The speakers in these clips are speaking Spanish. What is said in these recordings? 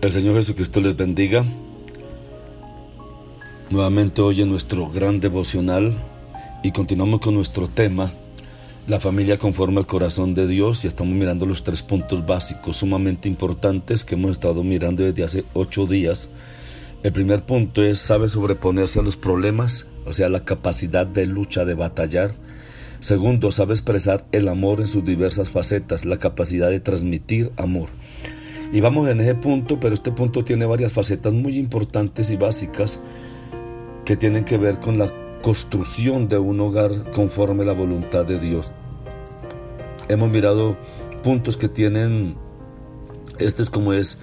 El Señor Jesucristo les bendiga. Nuevamente hoy en nuestro gran devocional y continuamos con nuestro tema, la familia conforme al corazón de Dios y estamos mirando los tres puntos básicos sumamente importantes que hemos estado mirando desde hace ocho días. El primer punto es sabe sobreponerse a los problemas, o sea, la capacidad de lucha, de batallar. Segundo, sabe expresar el amor en sus diversas facetas, la capacidad de transmitir amor. Y vamos en ese punto, pero este punto tiene varias facetas muy importantes y básicas que tienen que ver con la construcción de un hogar conforme a la voluntad de Dios. Hemos mirado puntos que tienen, este es como es,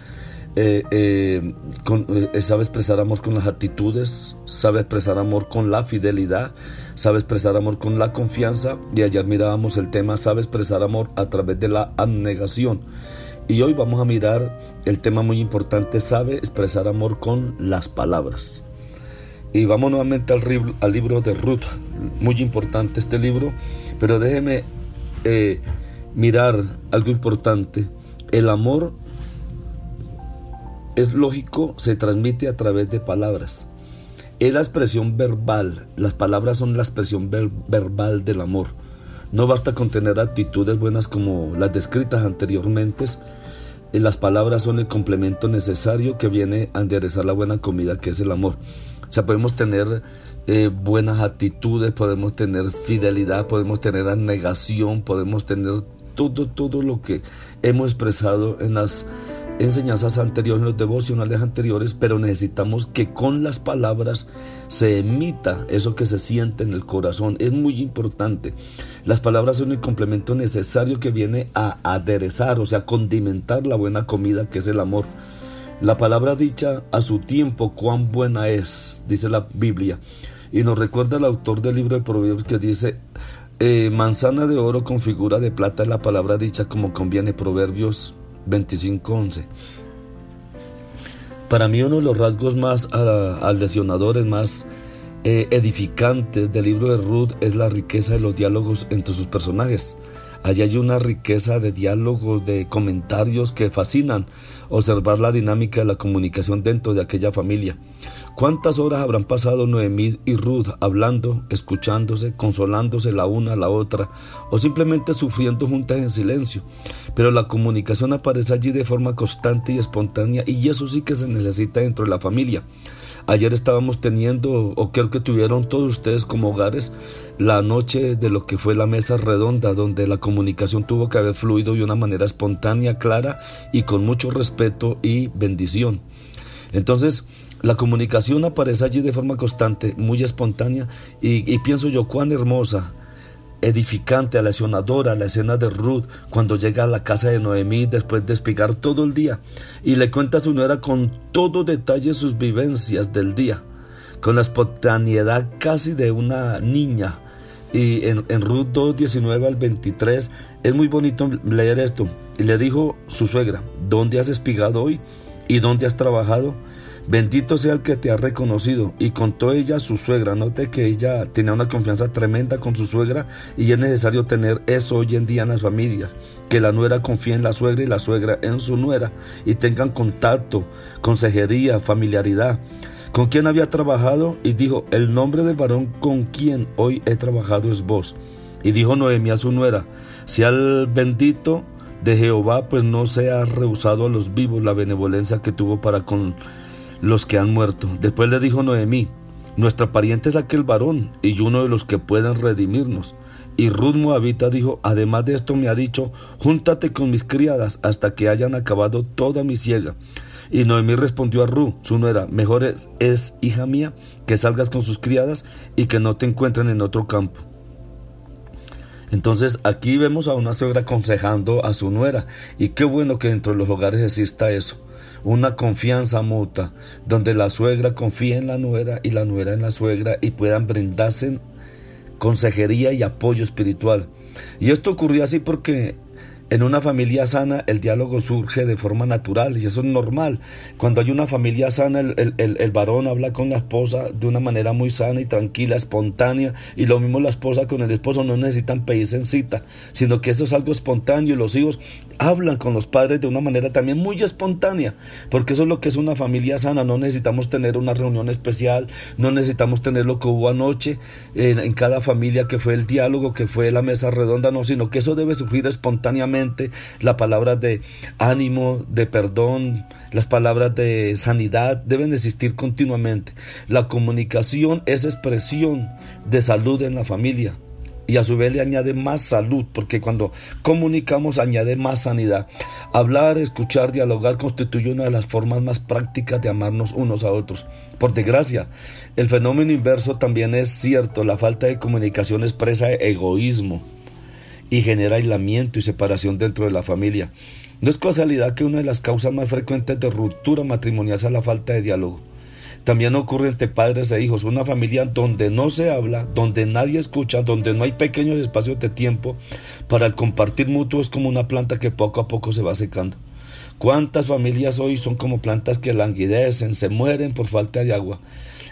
eh, eh, eh, sabe expresar amor con las actitudes, sabe expresar amor con la fidelidad, sabe expresar amor con la confianza y ayer mirábamos el tema, sabe expresar amor a través de la abnegación. Y hoy vamos a mirar el tema muy importante, sabe expresar amor con las palabras. Y vamos nuevamente al, al libro de Ruth, muy importante este libro, pero déjeme eh, mirar algo importante. El amor es lógico, se transmite a través de palabras. Es la expresión verbal, las palabras son la expresión verbal del amor. No basta con tener actitudes buenas como las descritas anteriormente. Las palabras son el complemento necesario que viene a enderezar la buena comida que es el amor. O sea, podemos tener eh, buenas actitudes, podemos tener fidelidad, podemos tener negación, podemos tener todo, todo lo que hemos expresado en las enseñanzas anteriores, en los devocionales anteriores, pero necesitamos que con las palabras se emita eso que se siente en el corazón. Es muy importante. Las palabras son el complemento necesario que viene a aderezar, o sea, condimentar la buena comida que es el amor. La palabra dicha a su tiempo, cuán buena es, dice la Biblia. Y nos recuerda el autor del libro de Proverbios que dice, eh, manzana de oro con figura de plata es la palabra dicha como conviene. Proverbios 25:11. Para mí uno de los rasgos más uh, más eh, edificantes del libro de Ruth es la riqueza de los diálogos entre sus personajes. Allí hay una riqueza de diálogos, de comentarios que fascinan observar la dinámica de la comunicación dentro de aquella familia. ¿Cuántas horas habrán pasado Noemí y Ruth hablando, escuchándose, consolándose la una a la otra o simplemente sufriendo juntas en silencio? Pero la comunicación aparece allí de forma constante y espontánea y eso sí que se necesita dentro de la familia. Ayer estábamos teniendo, o creo que tuvieron todos ustedes como hogares, la noche de lo que fue la mesa redonda, donde la comunicación tuvo que haber fluido de una manera espontánea, clara y con mucho respeto y bendición. Entonces, la comunicación aparece allí de forma constante, muy espontánea, y, y pienso yo cuán hermosa edificante, lesionadora la escena de Ruth cuando llega a la casa de Noemí después de explicar todo el día y le cuenta a su nuera con todo detalle sus vivencias del día, con la espontaneidad casi de una niña. Y en, en Ruth 2, 19 al 23 es muy bonito leer esto. Y le dijo su suegra, ¿dónde has espigado hoy? ¿Y dónde has trabajado? Bendito sea el que te ha reconocido. Y contó ella a su suegra. Note que ella tenía una confianza tremenda con su suegra y es necesario tener eso hoy en día en las familias. Que la nuera confíe en la suegra y la suegra en su nuera y tengan contacto, consejería, familiaridad. ¿Con quién había trabajado? Y dijo, el nombre del varón con quien hoy he trabajado es vos. Y dijo Noemí a su nuera, si al bendito de Jehová, pues no se ha rehusado a los vivos la benevolencia que tuvo para con los que han muerto. Después le dijo Noemí, nuestra pariente es aquel varón y uno de los que pueden redimirnos. Y Ruth Moabita dijo, además de esto me ha dicho, júntate con mis criadas hasta que hayan acabado toda mi siega. Y Noemí respondió a Ru, su nuera, mejor es, es, hija mía, que salgas con sus criadas y que no te encuentren en otro campo. Entonces aquí vemos a una suegra aconsejando a su nuera y qué bueno que dentro de los hogares exista eso, una confianza mutua, donde la suegra confía en la nuera y la nuera en la suegra y puedan brindarse consejería y apoyo espiritual. Y esto ocurrió así porque en una familia sana el diálogo surge de forma natural y eso es normal. Cuando hay una familia sana el, el, varón habla con la esposa de una manera muy sana y tranquila, espontánea y lo mismo la esposa con el esposo no necesitan pedirse en cita, sino que eso es algo espontáneo y los hijos hablan con los padres de una manera también muy espontánea, porque eso es lo que es una familia sana, no necesitamos tener una reunión especial, no necesitamos tener lo que hubo anoche en, en cada familia que fue el diálogo, que fue la mesa redonda, no, sino que eso debe surgir espontáneamente la palabra de ánimo, de perdón, las palabras de sanidad deben existir continuamente. La comunicación es expresión de salud en la familia y a su vez le añade más salud, porque cuando comunicamos añade más sanidad. Hablar, escuchar, dialogar constituye una de las formas más prácticas de amarnos unos a otros. Por desgracia, el fenómeno inverso también es cierto, la falta de comunicación expresa egoísmo y genera aislamiento y separación dentro de la familia. No es casualidad que una de las causas más frecuentes de ruptura matrimonial sea la falta de diálogo. También ocurre entre padres e hijos, una familia donde no se habla, donde nadie escucha, donde no hay pequeños espacios de tiempo para el compartir mutuo es como una planta que poco a poco se va secando. ¿Cuántas familias hoy son como plantas que languidecen, se mueren por falta de agua?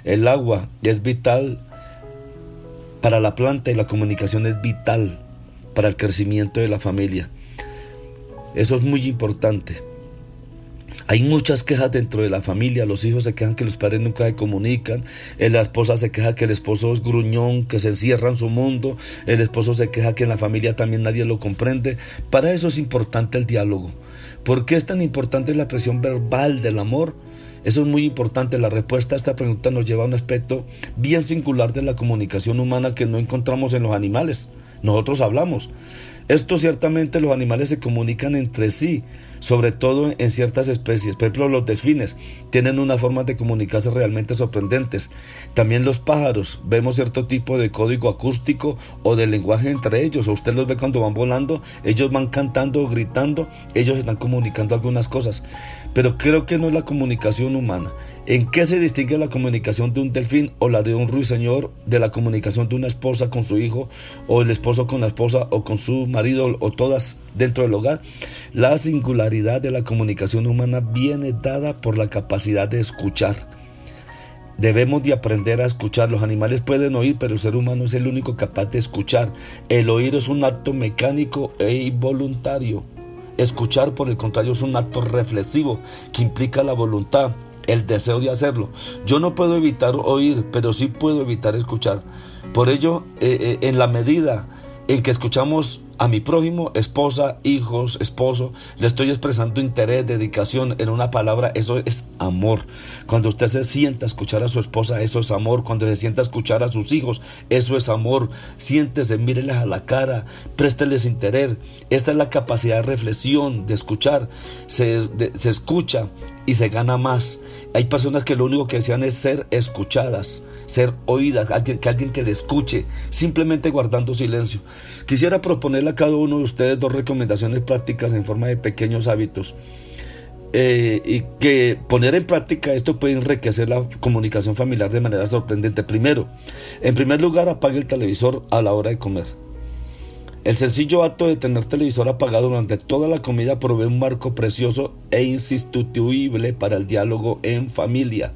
El agua es vital para la planta y la comunicación es vital para el crecimiento de la familia. Eso es muy importante. Hay muchas quejas dentro de la familia, los hijos se quejan que los padres nunca se comunican, eh, la esposa se queja que el esposo es gruñón, que se encierra en su mundo, el esposo se queja que en la familia también nadie lo comprende. Para eso es importante el diálogo. ¿Por qué es tan importante la expresión verbal del amor? Eso es muy importante. La respuesta a esta pregunta nos lleva a un aspecto bien singular de la comunicación humana que no encontramos en los animales. Nosotros hablamos. Esto ciertamente los animales se comunican entre sí, sobre todo en ciertas especies. Por ejemplo, los delfines tienen una forma de comunicarse realmente sorprendentes. También los pájaros, vemos cierto tipo de código acústico o de lenguaje entre ellos. O usted los ve cuando van volando, ellos van cantando gritando, ellos están comunicando algunas cosas. Pero creo que no es la comunicación humana. ¿En qué se distingue la comunicación de un delfín o la de un ruiseñor de la comunicación de una esposa con su hijo o el esposo con la esposa o con su marido o todas dentro del hogar? La de la comunicación humana viene dada por la capacidad de escuchar. Debemos de aprender a escuchar. Los animales pueden oír, pero el ser humano es el único capaz de escuchar. El oír es un acto mecánico e involuntario. Escuchar, por el contrario, es un acto reflexivo que implica la voluntad, el deseo de hacerlo. Yo no puedo evitar oír, pero sí puedo evitar escuchar. Por ello, eh, eh, en la medida en que escuchamos a mi prójimo, esposa, hijos, esposo, le estoy expresando interés, dedicación en una palabra, eso es amor. Cuando usted se sienta a escuchar a su esposa, eso es amor. Cuando se sienta a escuchar a sus hijos, eso es amor. Siéntese, míreles a la cara, présteles interés. Esta es la capacidad de reflexión, de escuchar. Se, se escucha y se gana más. Hay personas que lo único que desean es ser escuchadas ser oídas, que alguien que le escuche, simplemente guardando silencio. Quisiera proponerle a cada uno de ustedes dos recomendaciones prácticas en forma de pequeños hábitos. Eh, y que poner en práctica esto puede enriquecer la comunicación familiar de manera sorprendente. Primero, en primer lugar, apague el televisor a la hora de comer. El sencillo acto de tener televisor apagado durante toda la comida provee un marco precioso e insustituible para el diálogo en familia.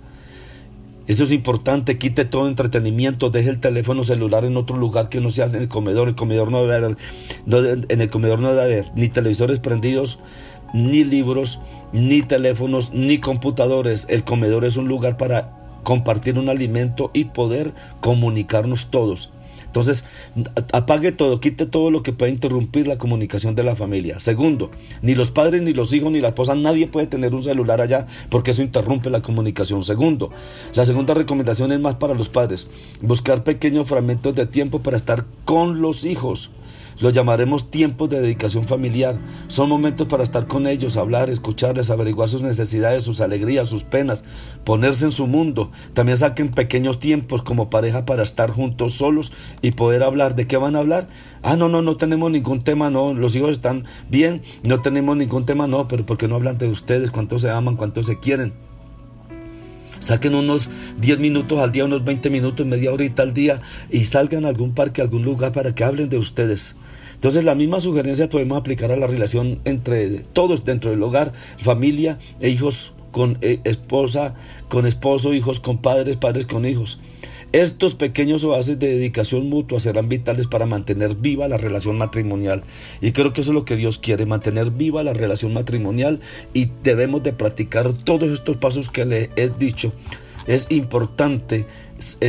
Eso es importante, quite todo entretenimiento, deje el teléfono celular en otro lugar que no sea en el comedor. El comedor no debe haber, en el comedor no debe haber ni televisores prendidos, ni libros, ni teléfonos, ni computadores. El comedor es un lugar para compartir un alimento y poder comunicarnos todos. Entonces, apague todo, quite todo lo que pueda interrumpir la comunicación de la familia. Segundo, ni los padres, ni los hijos, ni la esposa, nadie puede tener un celular allá porque eso interrumpe la comunicación. Segundo, la segunda recomendación es más para los padres, buscar pequeños fragmentos de tiempo para estar con los hijos. Lo llamaremos tiempos de dedicación familiar. Son momentos para estar con ellos, hablar, escucharles, averiguar sus necesidades, sus alegrías, sus penas, ponerse en su mundo. También saquen pequeños tiempos como pareja para estar juntos solos y poder hablar. ¿De qué van a hablar? Ah, no, no, no tenemos ningún tema, no. Los hijos están bien, no tenemos ningún tema, no. Pero ¿por qué no hablan de ustedes? ¿Cuánto se aman? ¿Cuánto se quieren? Saquen unos 10 minutos al día, unos 20 minutos, media horita al día y salgan a algún parque, a algún lugar para que hablen de ustedes. Entonces la misma sugerencia podemos aplicar a la relación entre todos dentro del hogar, familia e hijos con eh, esposa, con esposo, hijos con padres, padres con hijos. Estos pequeños oasis de dedicación mutua serán vitales para mantener viva la relación matrimonial. Y creo que eso es lo que Dios quiere, mantener viva la relación matrimonial y debemos de practicar todos estos pasos que le he dicho. Es importante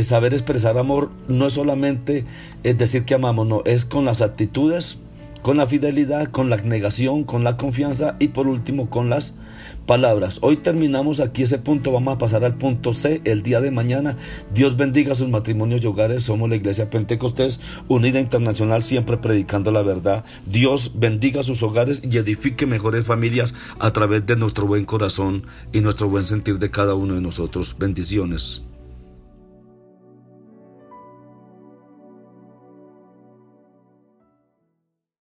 saber expresar amor, no es solamente es decir que amamos, no, es con las actitudes, con la fidelidad, con la negación, con la confianza y por último con las palabras. Hoy terminamos aquí ese punto, vamos a pasar al punto C el día de mañana. Dios bendiga sus matrimonios y hogares. Somos la Iglesia Pentecostés Unida Internacional, siempre predicando la verdad. Dios bendiga sus hogares y edifique mejores familias a través de nuestro buen corazón y nuestro buen sentir de cada uno de nosotros. Bendiciones.